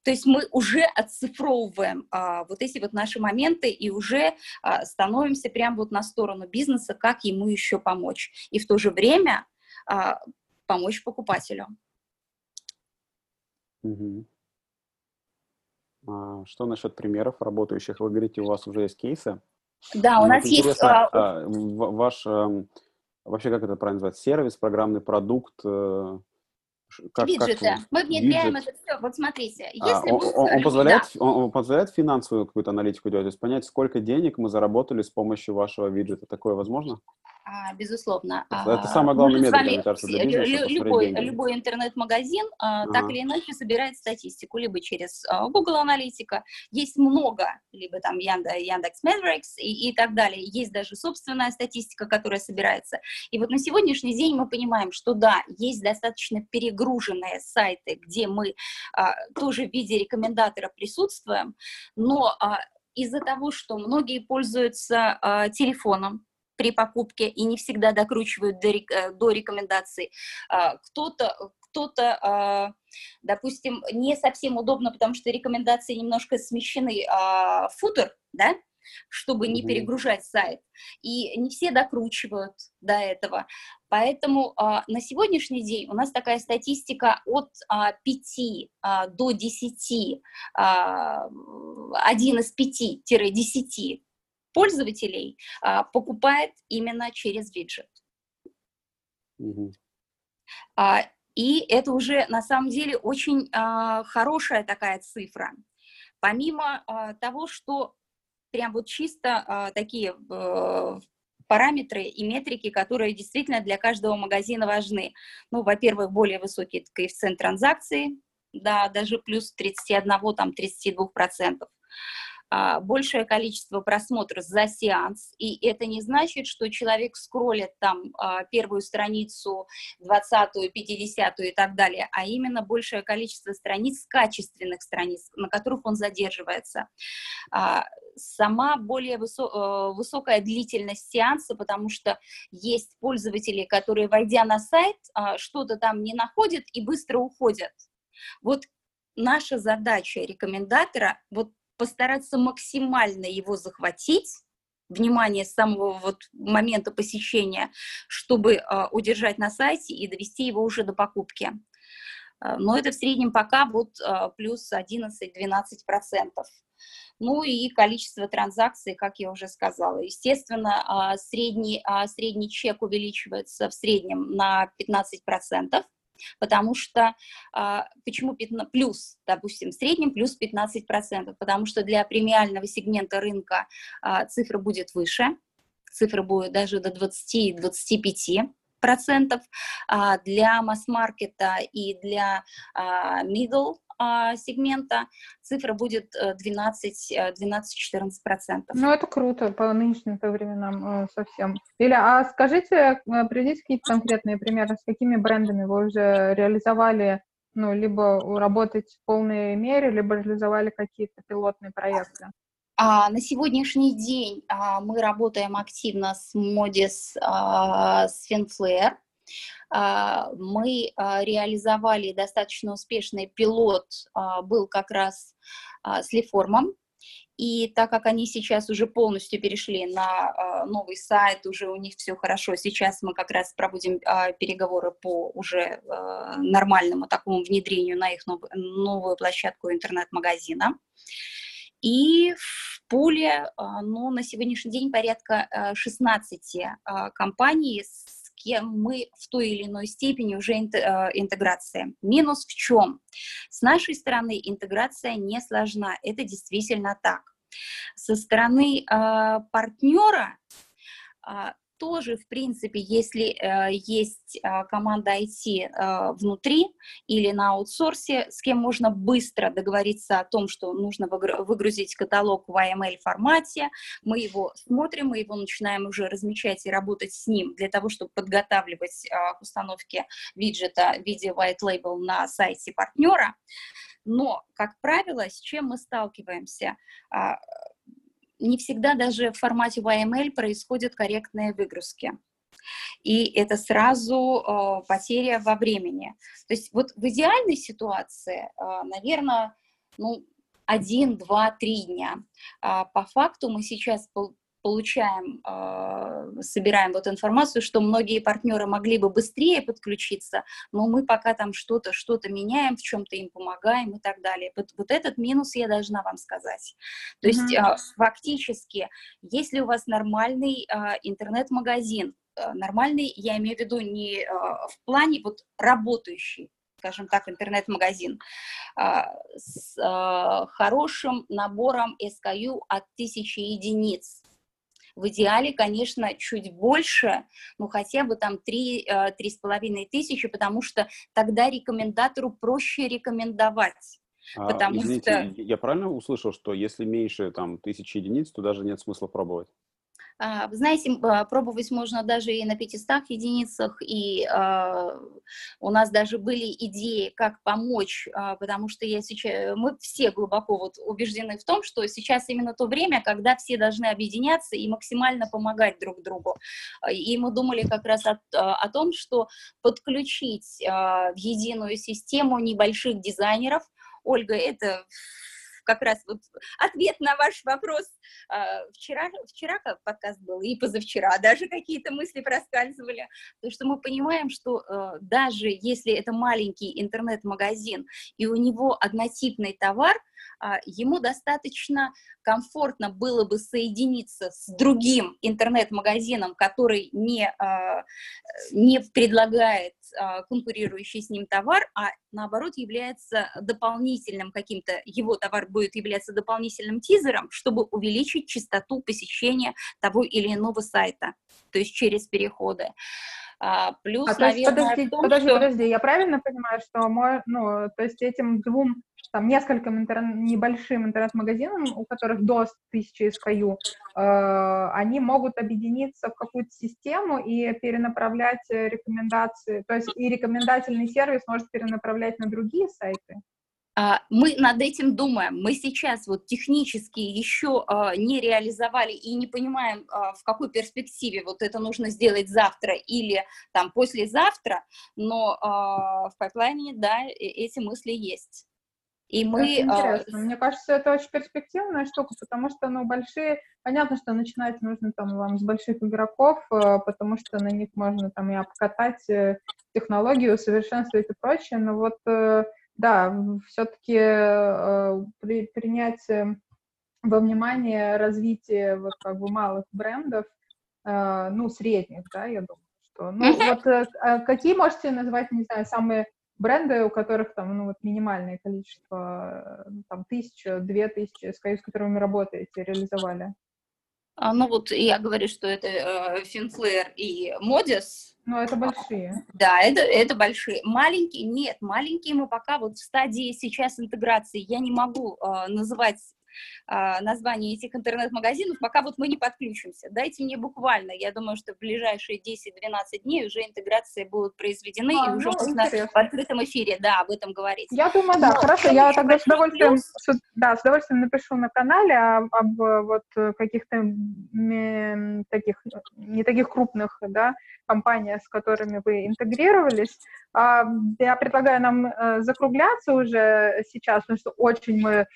То есть мы уже отцифровываем а, вот эти вот наши моменты и уже а, становимся прямо вот на сторону бизнеса, как ему еще помочь. И в то же время а, помочь покупателю. Угу. А, что насчет примеров работающих? Вы говорите, у вас уже есть кейсы. Да, у нас есть... А, ваш эм, вообще как это правильно называть, сервис, программный продукт, э, как, виджеты. Как, мы внедряем это все. Вот смотрите, а, если а, он, он, он, позволяет, да. он, он позволяет финансовую какую-то аналитику делать, то есть понять, сколько денег мы заработали с помощью вашего виджета. Такое возможно? А, безусловно. Это, это самая главная метрика, мне кажется, для бизнеса. Любой, любой интернет-магазин а, ага. так или иначе собирает статистику, либо через а, Google Аналитика. Есть много, либо там Яндекс, Metrics и, и так далее. Есть даже собственная статистика, которая собирается. И вот на сегодняшний день мы понимаем, что да, есть достаточно перегруженные сайты, где мы а, тоже в виде рекомендатора присутствуем, но а, из-за того, что многие пользуются а, телефоном, при покупке и не всегда докручивают до, э, до рекомендаций. А, кто-то кто-то, а, допустим, не совсем удобно, потому что рекомендации немножко смещены а, в футер, да, чтобы не перегружать сайт. И не все докручивают до этого. Поэтому а, на сегодняшний день у нас такая статистика от а, 5 а, до 10, а, 1 из 5-10 пользователей а, покупает именно через виджет. Mm-hmm. А, и это уже на самом деле очень а, хорошая такая цифра. Помимо а, того, что прям вот чисто а, такие а, параметры и метрики, которые действительно для каждого магазина важны. Ну, во-первых, более высокий коэффициент транзакции, да, даже плюс 31, там, 32 процентов. А, большее количество просмотров за сеанс, и это не значит, что человек скроллит там а, первую страницу, 20-ю, 50-ю и так далее, а именно большее количество страниц, качественных страниц, на которых он задерживается. А, сама более высо- э, высокая длительность сеанса, потому что есть пользователи, которые, войдя на сайт, что-то там не находят и быстро уходят. Вот наша задача рекомендатора вот постараться максимально его захватить, внимание с самого вот момента посещения, чтобы э, удержать на сайте и довести его уже до покупки. Э, но это в среднем пока вот э, плюс 11-12%. Ну и количество транзакций, как я уже сказала. Естественно, средний, средний чек увеличивается в среднем на 15%. Потому что, а, почему 15, плюс, допустим, в среднем плюс 15%, потому что для премиального сегмента рынка а, цифра будет выше, цифра будет даже до 20-25%, процентов. А, для масс-маркета и для middle сегмента цифра будет 12-14%. Э, э, ну, это круто по нынешним временам э, совсем. Или, а скажите, приведите какие-то конкретные примеры, с какими брендами вы уже реализовали, ну, либо работать в полной мере, либо реализовали какие-то пилотные проекты? А, на сегодняшний день а, мы работаем активно с Modis, а, с а, мы а, реализовали достаточно успешный пилот, а, был как раз с Леформом. И так как они сейчас уже полностью перешли на новый сайт, уже у них все хорошо, сейчас мы как раз проводим переговоры по уже нормальному такому внедрению на их нов, новую площадку интернет-магазина. И в пуле, ну, на сегодняшний день порядка 16 компаний, с кем мы в той или иной степени уже интеграция. Минус в чем? С нашей стороны интеграция не сложна, это действительно так. Со стороны э, партнера э, тоже, в принципе, если э, есть э, команда IT э, внутри или на аутсорсе, с кем можно быстро договориться о том, что нужно выгрузить каталог в AML формате, мы его смотрим, мы его начинаем уже размещать и работать с ним для того, чтобы подготавливать э, к установке виджета в виде white label на сайте партнера. Но, как правило, с чем мы сталкиваемся? Не всегда даже в формате YML происходят корректные выгрузки. И это сразу э, потеря во времени. То есть вот в идеальной ситуации, э, наверное, ну, один, два, три дня. А по факту мы сейчас получаем, э, собираем вот информацию, что многие партнеры могли бы быстрее подключиться, но мы пока там что-то, что-то меняем, в чем-то им помогаем и так далее. Вот, вот этот минус я должна вам сказать. То mm-hmm. есть э, фактически, если у вас нормальный э, интернет-магазин, нормальный, я имею в виду не в плане вот работающий, скажем так, интернет-магазин с хорошим набором SKU от тысячи единиц. В идеале, конечно, чуть больше, ну хотя бы там 3-3,5 э, тысячи, потому что тогда рекомендатору проще рекомендовать. А, потому извините, что... я правильно услышал, что если меньше там тысячи единиц, то даже нет смысла пробовать? А, знаете, а, пробовать можно даже и на 500 единицах, и э, у нас даже были идеи, как помочь, потому что я сейчас, мы все глубоко вот убеждены в том, что сейчас именно то время, когда все должны объединяться и максимально помогать друг другу. И мы думали как раз о, о том, что подключить в единую систему небольших дизайнеров, Ольга, это как раз вот ответ на ваш вопрос. А, вчера, вчера как подкаст был, и позавчера даже какие-то мысли проскальзывали. То, что мы понимаем, что э, даже если это маленький интернет-магазин, и у него однотипный товар, а, ему достаточно комфортно было бы соединиться с другим интернет-магазином, который не, а, не предлагает а, конкурирующий с ним товар, а наоборот является дополнительным каким-то, его товар будет являться дополнительным тизером, чтобы увеличить частоту посещения того или иного сайта, то есть через переходы. Плюс, а, наверное, подожди, том, подожди, что... подожди, я правильно понимаю, что мой, ну, то есть этим двум там нескольким интернет, небольшим интернет-магазинам, у которых до 1000 SKU, э, они могут объединиться в какую-то систему и перенаправлять рекомендации, то есть и рекомендательный сервис может перенаправлять на другие сайты? А, мы над этим думаем. Мы сейчас вот технически еще а, не реализовали и не понимаем, а, в какой перспективе вот это нужно сделать завтра или там послезавтра, но в пайплайне, да, э, эти мысли есть. И мы... Это интересно. Мне кажется, это очень перспективная штука, потому что, ну, большие... Понятно, что начинать нужно там вам с больших игроков, потому что на них можно там и обкатать э, технологию, усовершенствовать и прочее, но вот э, да, все-таки э, при, принять во внимание развитие вот как бы малых брендов, ну, средних, да, я думаю, что, ну, вот а какие можете назвать, не знаю, самые бренды, у которых там, ну, вот минимальное количество, ну, там, тысяча, две тысячи, с которыми работаете, реализовали? А, ну, вот я говорю, что это э, Финфлэр и Модис, ну, это большие. Да, это, это большие. Маленькие, нет, маленькие мы пока вот в стадии сейчас интеграции. Я не могу э, называть а, название этих интернет-магазинов, пока вот мы не подключимся. Дайте мне буквально, я думаю, что в ближайшие 10-12 дней уже интеграции будут произведены, а, и уже ну, можно в открытом эфире, да, об этом говорить. Я думаю, да, Но, хорошо, я тогда с удовольствием, с, да, с удовольствием напишу на канале об, об вот каких-то таких, не таких крупных, да, компаниях, с которыми вы интегрировались. А, я предлагаю нам э, закругляться уже сейчас, потому что очень мы э,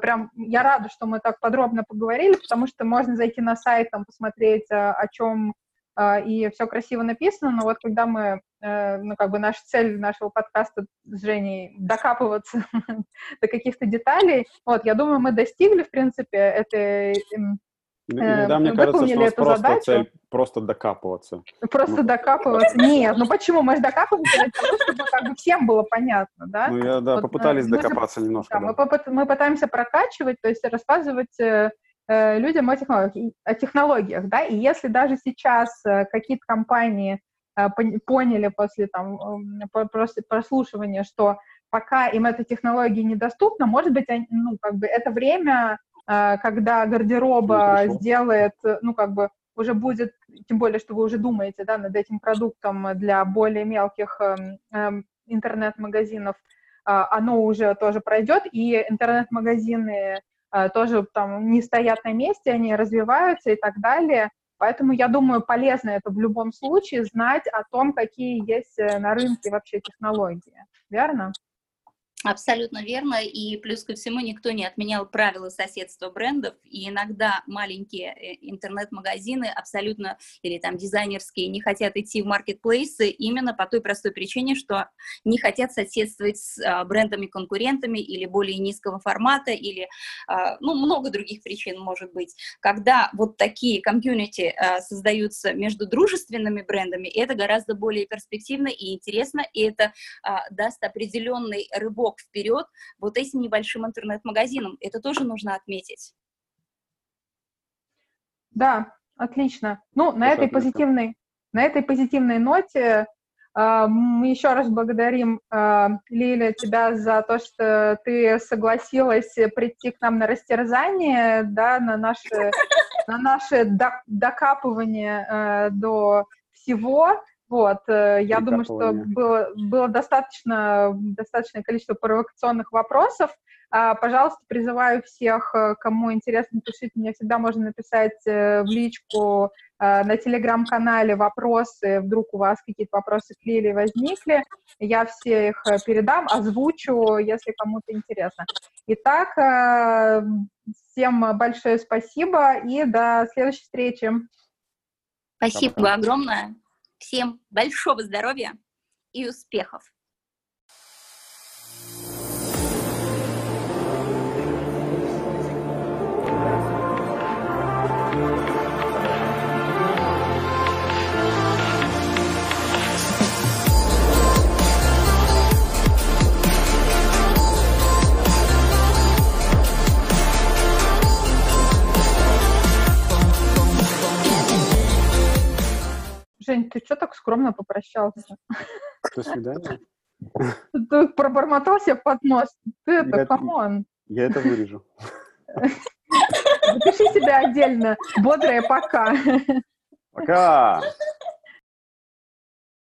прям я рада, что мы так подробно поговорили, потому что можно зайти на сайт, там, посмотреть, э, о чем и все красиво написано, но вот когда мы, ну, как бы наша цель нашего подкаста с Женей докапываться до каких-то деталей, вот, я думаю, мы достигли, в принципе, этой Иногда мне кажется, что у нас просто задачу. цель просто докапываться. Просто ну, докапываться? Нет, ну почему? Мы же докапываемся для того, чтобы как бы всем было понятно, да? Ну, я, да, вот, попытались ну, докопаться немножко. Да, да. Мы, попыт, мы пытаемся прокачивать, то есть рассказывать э, э людям о технологиях, о технологиях, да, и если даже сейчас э, какие-то компании э, поняли после там э, прослушивания, что пока им эта технология недоступна, может быть, они, ну, как бы это время Э, когда гардероба сделает, ну, как бы, уже будет, тем более, что вы уже думаете, да, над этим продуктом для более мелких э, э, интернет-магазинов, э, оно уже тоже пройдет, и интернет-магазины э, тоже там не стоят на месте, они развиваются и так далее. Поэтому я думаю, полезно это в любом случае знать о том, какие есть э, на рынке вообще технологии. Верно? Абсолютно верно, и плюс ко всему никто не отменял правила соседства брендов, и иногда маленькие э, интернет-магазины абсолютно, или там дизайнерские, не хотят идти в маркетплейсы именно по той простой причине, что не хотят соседствовать с а, брендами-конкурентами или более низкого формата, или, а, ну, много других причин может быть. Когда вот такие комьюнити а, создаются между дружественными брендами, это гораздо более перспективно и интересно, и это даст определенный рыбок шаг вперед вот этим небольшим интернет-магазином. Это тоже нужно отметить. Да, отлично. Ну, на этой позитивной, на этой позитивной ноте э, мы еще раз благодарим, э, Лиля, тебя за то, что ты согласилась прийти к нам на растерзание, да, на наше, на наше докапывание э, до всего. Вот, э, я думаю, что было, было достаточно, достаточное количество провокационных вопросов. А, пожалуйста, призываю всех, э, кому интересно, пишите, мне всегда можно написать э, в личку на телеграм-канале вопросы, вдруг у вас какие-то вопросы к Лилии возникли, я все их передам, озвучу, если кому-то интересно. Итак, всем большое спасибо и до следующей встречи. Спасибо огромное. Всем большого здоровья и успехов! Жень, ты что так скромно попрощался? До свидания. Ты пробормотал себе под нос. Ты это, come on. Я это вырежу. Запиши себя отдельно. Бодрое пока. Пока.